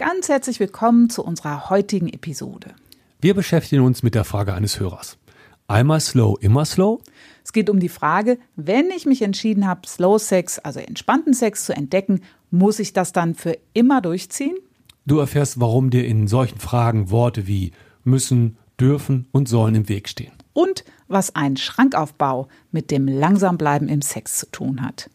Ganz herzlich willkommen zu unserer heutigen Episode. Wir beschäftigen uns mit der Frage eines Hörers. Einmal slow, immer slow? Es geht um die Frage, wenn ich mich entschieden habe, Slow Sex, also entspannten Sex zu entdecken, muss ich das dann für immer durchziehen? Du erfährst, warum dir in solchen Fragen Worte wie müssen, dürfen und sollen im Weg stehen. Und was ein Schrankaufbau mit dem Langsambleiben im Sex zu tun hat.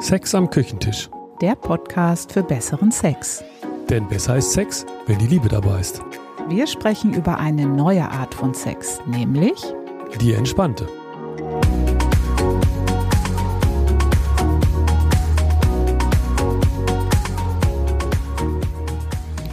Sex am Küchentisch. Der Podcast für besseren Sex. Denn besser ist Sex, wenn die Liebe dabei ist. Wir sprechen über eine neue Art von Sex, nämlich Die entspannte.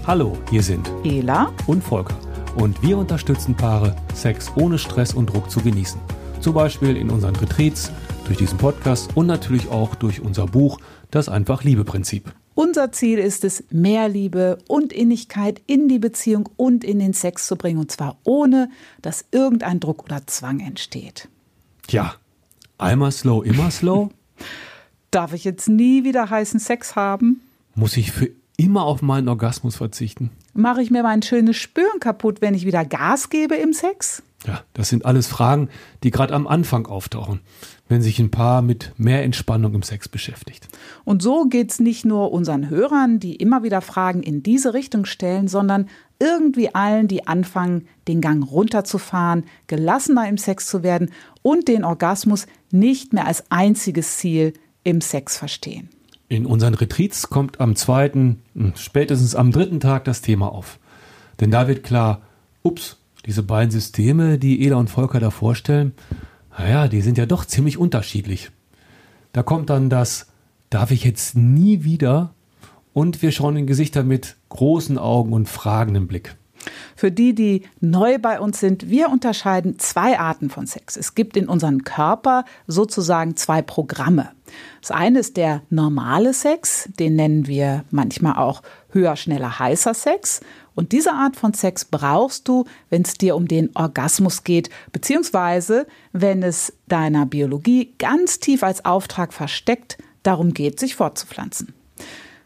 Hallo, hier sind Ela und Volker. Und wir unterstützen Paare, Sex ohne Stress und Druck zu genießen. Zum Beispiel in unseren Retreats, durch diesen Podcast und natürlich auch durch unser Buch Das einfach Liebe-Prinzip. Unser Ziel ist es, mehr Liebe und Innigkeit in die Beziehung und in den Sex zu bringen, und zwar ohne, dass irgendein Druck oder Zwang entsteht. Tja, einmal slow, immer slow? Darf ich jetzt nie wieder heißen Sex haben? Muss ich für immer auf meinen Orgasmus verzichten? Mache ich mir mein schönes Spüren kaputt, wenn ich wieder Gas gebe im Sex? Ja, das sind alles Fragen, die gerade am Anfang auftauchen, wenn sich ein Paar mit mehr Entspannung im Sex beschäftigt. Und so geht es nicht nur unseren Hörern, die immer wieder Fragen in diese Richtung stellen, sondern irgendwie allen, die anfangen, den Gang runterzufahren, gelassener im Sex zu werden und den Orgasmus nicht mehr als einziges Ziel im Sex verstehen. In unseren Retreats kommt am zweiten, hm, spätestens am dritten Tag das Thema auf. Denn da wird klar, ups, diese beiden Systeme, die Ela und Volker da vorstellen, naja, die sind ja doch ziemlich unterschiedlich. Da kommt dann das, darf ich jetzt nie wieder? Und wir schauen in Gesichter mit großen Augen und fragenden Blick. Für die, die neu bei uns sind, wir unterscheiden zwei Arten von Sex. Es gibt in unserem Körper sozusagen zwei Programme. Das eine ist der normale Sex, den nennen wir manchmal auch höher, schneller, heißer Sex. Und diese Art von Sex brauchst du, wenn es dir um den Orgasmus geht, beziehungsweise wenn es deiner Biologie ganz tief als Auftrag versteckt darum geht, sich fortzupflanzen.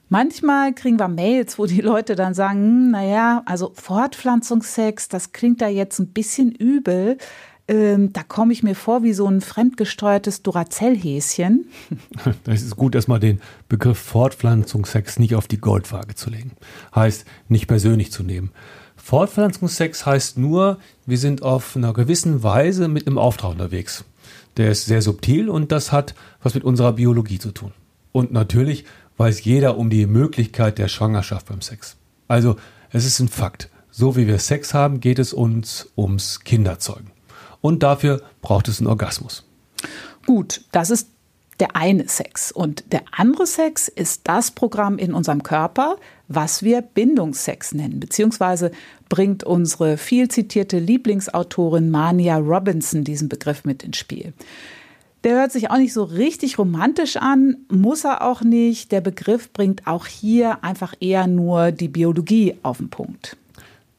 Manchmal kriegen wir Mails, wo die Leute dann sagen, hm, naja, also Fortpflanzungsex, das klingt da jetzt ein bisschen übel. Ähm, da komme ich mir vor wie so ein fremdgesteuertes Duracell-Häschen. Es ist gut, erstmal den Begriff Fortpflanzungsex nicht auf die Goldwaage zu legen. Heißt, nicht persönlich zu nehmen. Fortpflanzungsex heißt nur, wir sind auf einer gewissen Weise mit einem Auftrag unterwegs. Der ist sehr subtil und das hat was mit unserer Biologie zu tun. Und natürlich weiß jeder um die Möglichkeit der Schwangerschaft beim Sex. Also, es ist ein Fakt. So wie wir Sex haben, geht es uns ums Kinderzeugen. Und dafür braucht es einen Orgasmus. Gut, das ist der eine Sex. Und der andere Sex ist das Programm in unserem Körper, was wir Bindungssex nennen, beziehungsweise bringt unsere viel zitierte Lieblingsautorin Mania Robinson diesen Begriff mit ins Spiel. Der hört sich auch nicht so richtig romantisch an, muss er auch nicht. Der Begriff bringt auch hier einfach eher nur die Biologie auf den Punkt.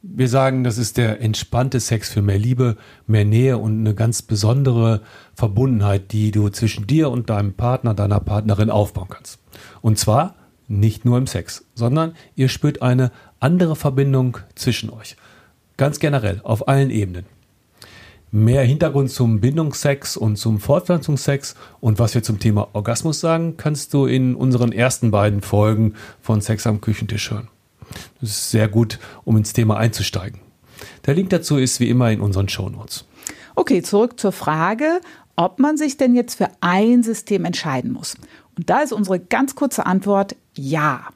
Wir sagen, das ist der entspannte Sex für mehr Liebe, mehr Nähe und eine ganz besondere Verbundenheit, die du zwischen dir und deinem Partner, deiner Partnerin aufbauen kannst. Und zwar nicht nur im Sex, sondern ihr spürt eine andere Verbindung zwischen euch. Ganz generell, auf allen Ebenen. Mehr Hintergrund zum Bindungssex und zum Fortpflanzungssex und was wir zum Thema Orgasmus sagen, kannst du in unseren ersten beiden Folgen von Sex am Küchentisch hören. Das ist sehr gut, um ins Thema einzusteigen. Der Link dazu ist wie immer in unseren Shownotes. Okay, zurück zur Frage, ob man sich denn jetzt für ein System entscheiden muss. Und da ist unsere ganz kurze Antwort ja.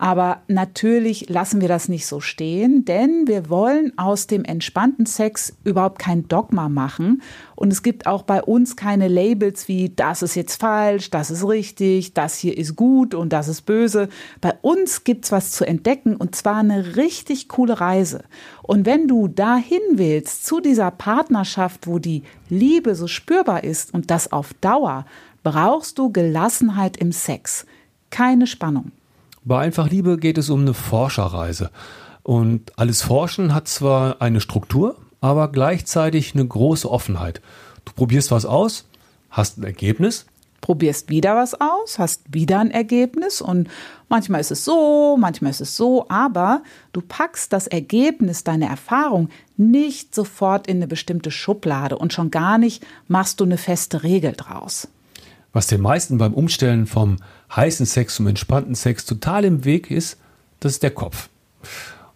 Aber natürlich lassen wir das nicht so stehen, denn wir wollen aus dem entspannten Sex überhaupt kein Dogma machen. Und es gibt auch bei uns keine Labels wie das ist jetzt falsch, das ist richtig, das hier ist gut und das ist böse. Bei uns gibt's was zu entdecken und zwar eine richtig coole Reise. Und wenn du dahin willst, zu dieser Partnerschaft, wo die Liebe so spürbar ist und das auf Dauer, brauchst du Gelassenheit im Sex. Keine Spannung. Bei Einfach Liebe geht es um eine Forscherreise. Und alles Forschen hat zwar eine Struktur, aber gleichzeitig eine große Offenheit. Du probierst was aus, hast ein Ergebnis, probierst wieder was aus, hast wieder ein Ergebnis und manchmal ist es so, manchmal ist es so, aber du packst das Ergebnis, deine Erfahrung nicht sofort in eine bestimmte Schublade und schon gar nicht machst du eine feste Regel draus. Was den meisten beim Umstellen vom heißen Sex zum entspannten Sex total im Weg ist, das ist der Kopf.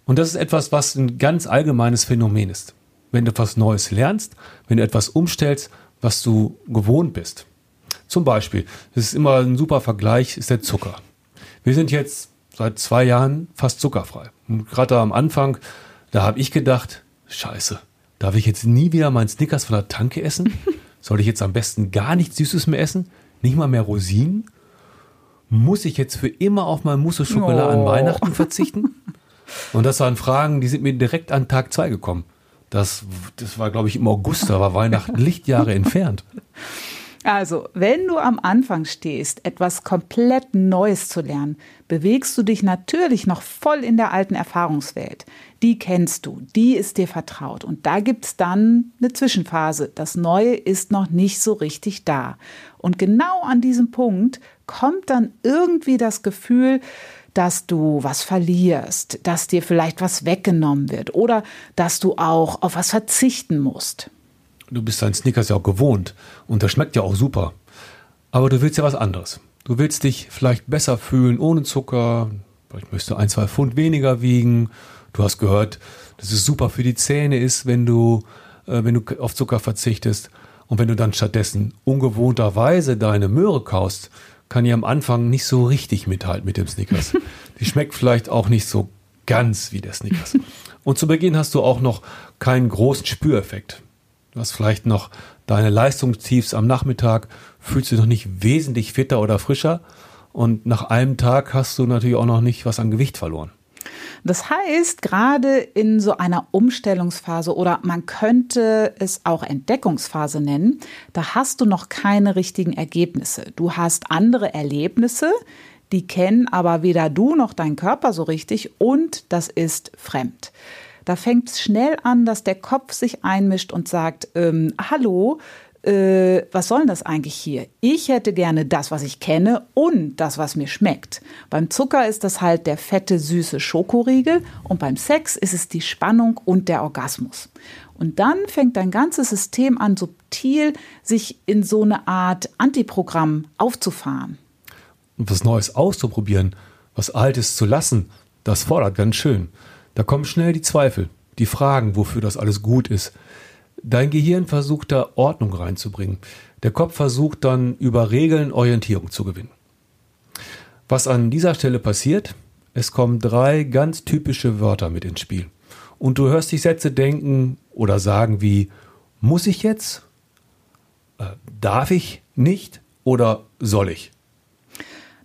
Und das ist etwas, was ein ganz allgemeines Phänomen ist. Wenn du etwas Neues lernst, wenn du etwas umstellst, was du gewohnt bist. Zum Beispiel, das ist immer ein super Vergleich, ist der Zucker. Wir sind jetzt seit zwei Jahren fast zuckerfrei. Und gerade am Anfang, da habe ich gedacht, scheiße, darf ich jetzt nie wieder meinen Snickers von der Tanke essen? Soll ich jetzt am besten gar nichts Süßes mehr essen? Nicht mal mehr Rosinen? Muss ich jetzt für immer auf mein Mousse Schokolade oh. an Weihnachten verzichten? Und das waren Fragen, die sind mir direkt an Tag zwei gekommen. Das, das war, glaube ich, im August, da war Weihnachten Lichtjahre entfernt. Also, wenn du am Anfang stehst, etwas komplett Neues zu lernen, bewegst du dich natürlich noch voll in der alten Erfahrungswelt. Die kennst du, die ist dir vertraut. Und da gibt es dann eine Zwischenphase. Das Neue ist noch nicht so richtig da. Und genau an diesem Punkt kommt dann irgendwie das Gefühl, dass du was verlierst, dass dir vielleicht was weggenommen wird oder dass du auch auf was verzichten musst. Du bist dein Snickers ja auch gewohnt und das schmeckt ja auch super. Aber du willst ja was anderes. Du willst dich vielleicht besser fühlen ohne Zucker. Vielleicht möchtest du ein, zwei Pfund weniger wiegen. Du hast gehört, dass es super für die Zähne ist, wenn du, äh, wenn du auf Zucker verzichtest. Und wenn du dann stattdessen ungewohnterweise deine Möhre kaust, kann die am Anfang nicht so richtig mithalten mit dem Snickers. Die schmeckt vielleicht auch nicht so ganz wie der Snickers. Und zu Beginn hast du auch noch keinen großen Spüreffekt. Du hast vielleicht noch deine Leistungstiefs am Nachmittag, fühlst du noch nicht wesentlich fitter oder frischer. Und nach einem Tag hast du natürlich auch noch nicht was an Gewicht verloren. Das heißt, gerade in so einer Umstellungsphase oder man könnte es auch Entdeckungsphase nennen, da hast du noch keine richtigen Ergebnisse. Du hast andere Erlebnisse, die kennen aber weder du noch dein Körper so richtig und das ist fremd. Da fängt es schnell an, dass der Kopf sich einmischt und sagt, ähm, hallo, äh, was soll denn das eigentlich hier? Ich hätte gerne das, was ich kenne und das, was mir schmeckt. Beim Zucker ist das halt der fette, süße Schokoriegel und beim Sex ist es die Spannung und der Orgasmus. Und dann fängt dein ganzes System an, subtil sich in so eine Art Antiprogramm aufzufahren. Und was Neues auszuprobieren, was Altes zu lassen, das fordert ganz schön. Da kommen schnell die Zweifel, die Fragen, wofür das alles gut ist. Dein Gehirn versucht da Ordnung reinzubringen. Der Kopf versucht dann über Regeln Orientierung zu gewinnen. Was an dieser Stelle passiert, es kommen drei ganz typische Wörter mit ins Spiel. Und du hörst dich Sätze denken oder sagen wie, muss ich jetzt? Äh, darf ich nicht? Oder soll ich?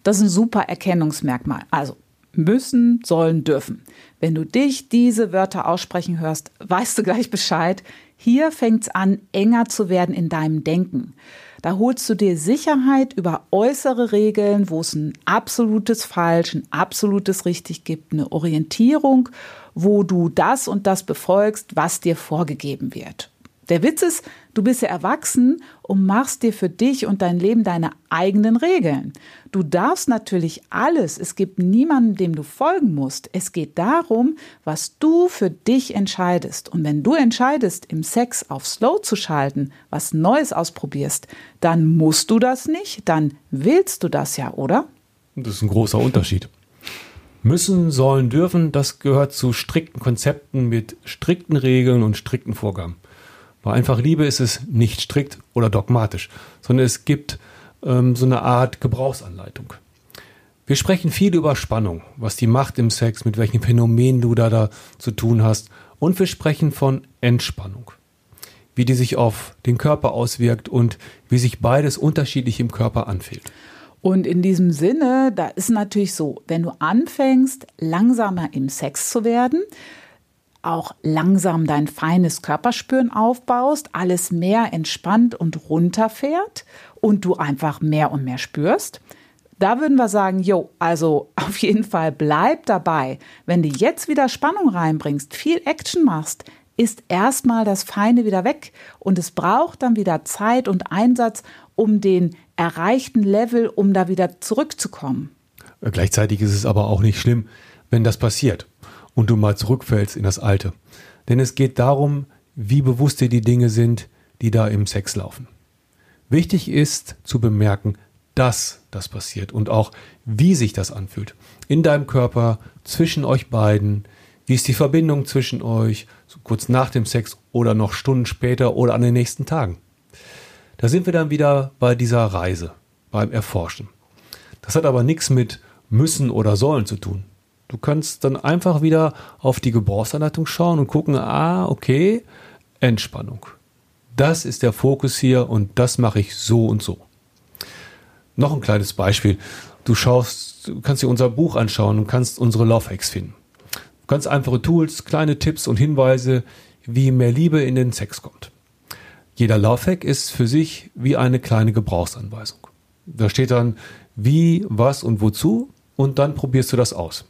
Das ist ein super Erkennungsmerkmal. Also müssen, sollen, dürfen. Wenn du dich diese Wörter aussprechen hörst, weißt du gleich Bescheid. Hier fängt es an, enger zu werden in deinem Denken. Da holst du dir Sicherheit über äußere Regeln, wo es ein absolutes Falsch, ein absolutes Richtig gibt, eine Orientierung, wo du das und das befolgst, was dir vorgegeben wird. Der Witz ist, du bist ja erwachsen und machst dir für dich und dein Leben deine eigenen Regeln. Du darfst natürlich alles. Es gibt niemanden, dem du folgen musst. Es geht darum, was du für dich entscheidest. Und wenn du entscheidest, im Sex auf Slow zu schalten, was Neues ausprobierst, dann musst du das nicht, dann willst du das ja, oder? Das ist ein großer Unterschied. Müssen, sollen, dürfen, das gehört zu strikten Konzepten mit strikten Regeln und strikten Vorgaben. Bei einfach Liebe ist es nicht strikt oder dogmatisch, sondern es gibt ähm, so eine Art Gebrauchsanleitung. Wir sprechen viel über Spannung, was die macht im Sex, mit welchen Phänomenen du da, da zu tun hast. Und wir sprechen von Entspannung, wie die sich auf den Körper auswirkt und wie sich beides unterschiedlich im Körper anfühlt. Und in diesem Sinne, da ist natürlich so, wenn du anfängst, langsamer im Sex zu werden, auch langsam dein feines Körperspüren aufbaust, alles mehr entspannt und runterfährt und du einfach mehr und mehr spürst. Da würden wir sagen, jo, also auf jeden Fall bleib dabei. Wenn du jetzt wieder Spannung reinbringst, viel Action machst, ist erstmal das Feine wieder weg und es braucht dann wieder Zeit und Einsatz, um den erreichten Level, um da wieder zurückzukommen. Gleichzeitig ist es aber auch nicht schlimm, wenn das passiert und du mal zurückfällst in das Alte. Denn es geht darum, wie bewusst dir die Dinge sind, die da im Sex laufen. Wichtig ist zu bemerken, dass das passiert und auch wie sich das anfühlt. In deinem Körper, zwischen euch beiden, wie ist die Verbindung zwischen euch, so kurz nach dem Sex oder noch Stunden später oder an den nächsten Tagen. Da sind wir dann wieder bei dieser Reise, beim Erforschen. Das hat aber nichts mit müssen oder sollen zu tun. Du kannst dann einfach wieder auf die Gebrauchsanleitung schauen und gucken, ah, okay, Entspannung. Das ist der Fokus hier und das mache ich so und so. Noch ein kleines Beispiel. Du schaust, du kannst dir unser Buch anschauen und kannst unsere Love Hacks finden. Ganz einfache Tools, kleine Tipps und Hinweise, wie mehr Liebe in den Sex kommt. Jeder Love Hack ist für sich wie eine kleine Gebrauchsanweisung. Da steht dann wie, was und wozu und dann probierst du das aus.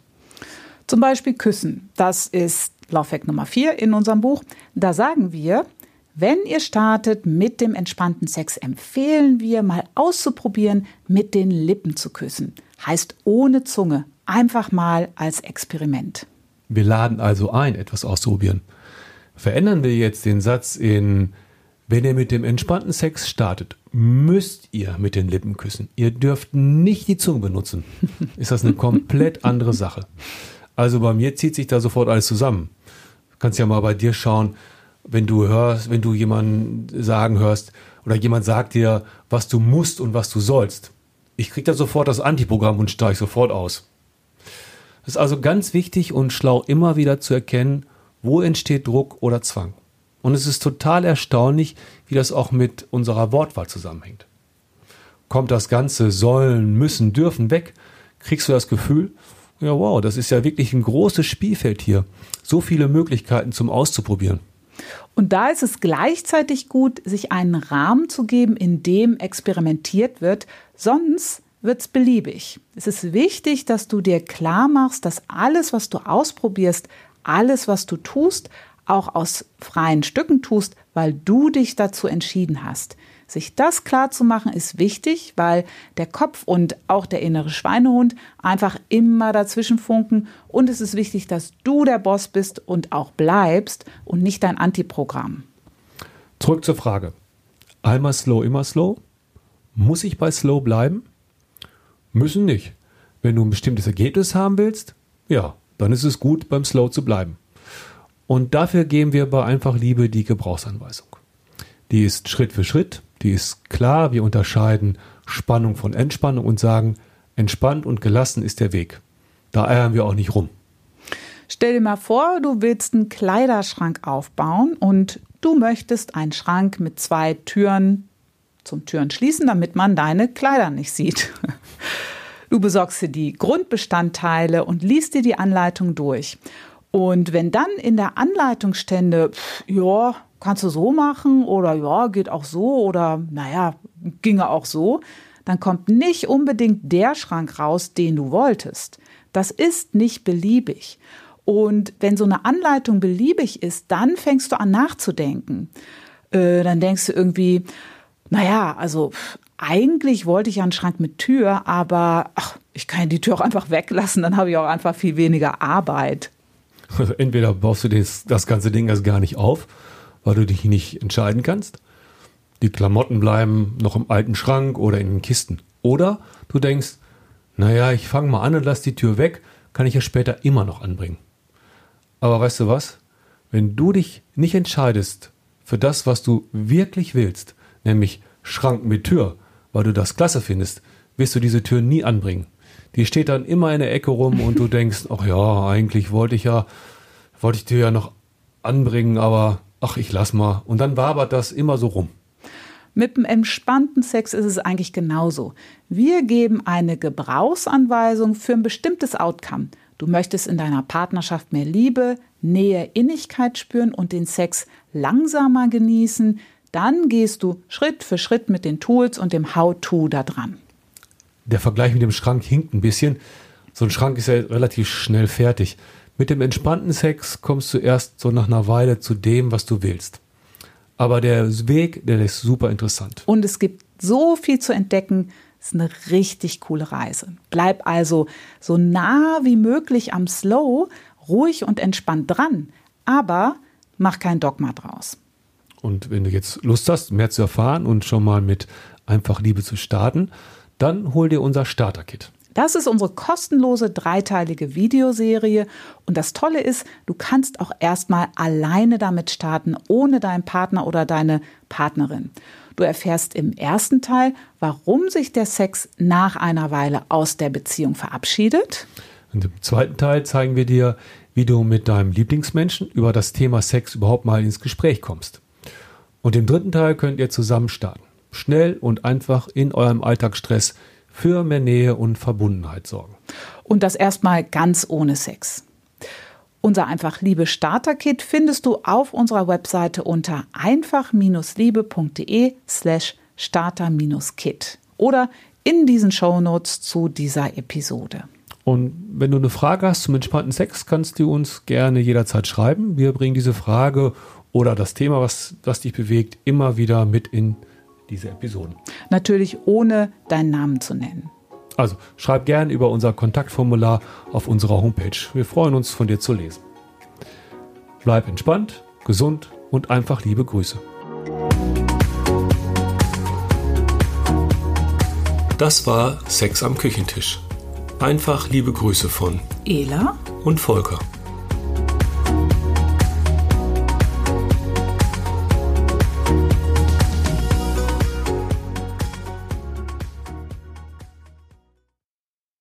Zum Beispiel Küssen. Das ist Laufwerk Nummer 4 in unserem Buch. Da sagen wir, wenn ihr startet mit dem entspannten Sex, empfehlen wir mal auszuprobieren, mit den Lippen zu küssen. Heißt ohne Zunge. Einfach mal als Experiment. Wir laden also ein, etwas auszuprobieren. Verändern wir jetzt den Satz in, wenn ihr mit dem entspannten Sex startet, müsst ihr mit den Lippen küssen. Ihr dürft nicht die Zunge benutzen. Ist das eine komplett andere Sache. Also bei mir zieht sich da sofort alles zusammen. Du kannst ja mal bei dir schauen, wenn du hörst, wenn du jemanden sagen hörst oder jemand sagt dir, was du musst und was du sollst. Ich krieg da sofort das Antiprogramm und steige sofort aus. Es ist also ganz wichtig und schlau immer wieder zu erkennen, wo entsteht Druck oder Zwang. Und es ist total erstaunlich, wie das auch mit unserer Wortwahl zusammenhängt. Kommt das ganze sollen, müssen, dürfen weg, kriegst du das Gefühl, ja, wow, das ist ja wirklich ein großes Spielfeld hier. So viele Möglichkeiten zum Auszuprobieren. Und da ist es gleichzeitig gut, sich einen Rahmen zu geben, in dem experimentiert wird, sonst wird es beliebig. Es ist wichtig, dass du dir klar machst, dass alles, was du ausprobierst, alles, was du tust, auch aus freien Stücken tust, weil du dich dazu entschieden hast. Sich das klar zu machen ist wichtig, weil der Kopf und auch der innere Schweinehund einfach immer dazwischen funken und es ist wichtig, dass du der Boss bist und auch bleibst und nicht dein Antiprogramm. Zurück zur Frage. Einmal slow, immer slow? Muss ich bei slow bleiben? Müssen nicht. Wenn du ein bestimmtes Ergebnis haben willst, ja, dann ist es gut, beim Slow zu bleiben. Und dafür geben wir bei Einfach Liebe die Gebrauchsanweisung. Die ist Schritt für Schritt die ist klar. Wir unterscheiden Spannung von Entspannung und sagen, entspannt und gelassen ist der Weg. Da eiern wir auch nicht rum. Stell dir mal vor, du willst einen Kleiderschrank aufbauen und du möchtest einen Schrank mit zwei Türen zum Türen schließen, damit man deine Kleider nicht sieht. Du besorgst dir die Grundbestandteile und liest dir die Anleitung durch. Und wenn dann in der Anleitung stände, ja, kannst du so machen oder ja, geht auch so oder naja, ginge auch so, dann kommt nicht unbedingt der Schrank raus, den du wolltest. Das ist nicht beliebig. Und wenn so eine Anleitung beliebig ist, dann fängst du an nachzudenken. Äh, dann denkst du irgendwie, naja, also eigentlich wollte ich ja einen Schrank mit Tür, aber ach, ich kann die Tür auch einfach weglassen, dann habe ich auch einfach viel weniger Arbeit. Entweder baust du das, das ganze Ding erst gar nicht auf weil du dich nicht entscheiden kannst. Die Klamotten bleiben noch im alten Schrank oder in den Kisten. Oder du denkst, naja, ich fange mal an und lass die Tür weg, kann ich ja später immer noch anbringen. Aber weißt du was? Wenn du dich nicht entscheidest für das, was du wirklich willst, nämlich Schrank mit Tür, weil du das klasse findest, wirst du diese Tür nie anbringen. Die steht dann immer in der Ecke rum und du denkst, ach ja, eigentlich wollte ich ja, wollte ich dir ja noch anbringen, aber ach, ich lass mal. Und dann wabert das immer so rum. Mit dem entspannten Sex ist es eigentlich genauso. Wir geben eine Gebrauchsanweisung für ein bestimmtes Outcome. Du möchtest in deiner Partnerschaft mehr Liebe, Nähe, Innigkeit spüren und den Sex langsamer genießen. Dann gehst du Schritt für Schritt mit den Tools und dem How-To da dran. Der Vergleich mit dem Schrank hinkt ein bisschen. So ein Schrank ist ja relativ schnell fertig. Mit dem entspannten Sex kommst du erst so nach einer Weile zu dem, was du willst. Aber der Weg, der ist super interessant. Und es gibt so viel zu entdecken. Ist eine richtig coole Reise. Bleib also so nah wie möglich am Slow, ruhig und entspannt dran, aber mach kein Dogma draus. Und wenn du jetzt Lust hast, mehr zu erfahren und schon mal mit einfach Liebe zu starten, dann hol dir unser Starter-Kit. Das ist unsere kostenlose dreiteilige Videoserie. Und das Tolle ist, du kannst auch erstmal alleine damit starten, ohne deinen Partner oder deine Partnerin. Du erfährst im ersten Teil, warum sich der Sex nach einer Weile aus der Beziehung verabschiedet. Und im zweiten Teil zeigen wir dir, wie du mit deinem Lieblingsmenschen über das Thema Sex überhaupt mal ins Gespräch kommst. Und im dritten Teil könnt ihr zusammen starten. Schnell und einfach in eurem Alltagsstress für mehr Nähe und Verbundenheit sorgen. Und das erstmal ganz ohne Sex. Unser Einfach Liebe Starter Kit findest du auf unserer Webseite unter einfach-liebe.de slash starter-kit oder in diesen Shownotes zu dieser Episode. Und wenn du eine Frage hast zum entspannten Sex, kannst du uns gerne jederzeit schreiben. Wir bringen diese Frage oder das Thema, was, was dich bewegt, immer wieder mit in diese Episoden. Natürlich ohne deinen Namen zu nennen. Also schreib gern über unser Kontaktformular auf unserer Homepage. Wir freuen uns, von dir zu lesen. Bleib entspannt, gesund und einfach liebe Grüße. Das war Sex am Küchentisch. Einfach liebe Grüße von Ela und Volker.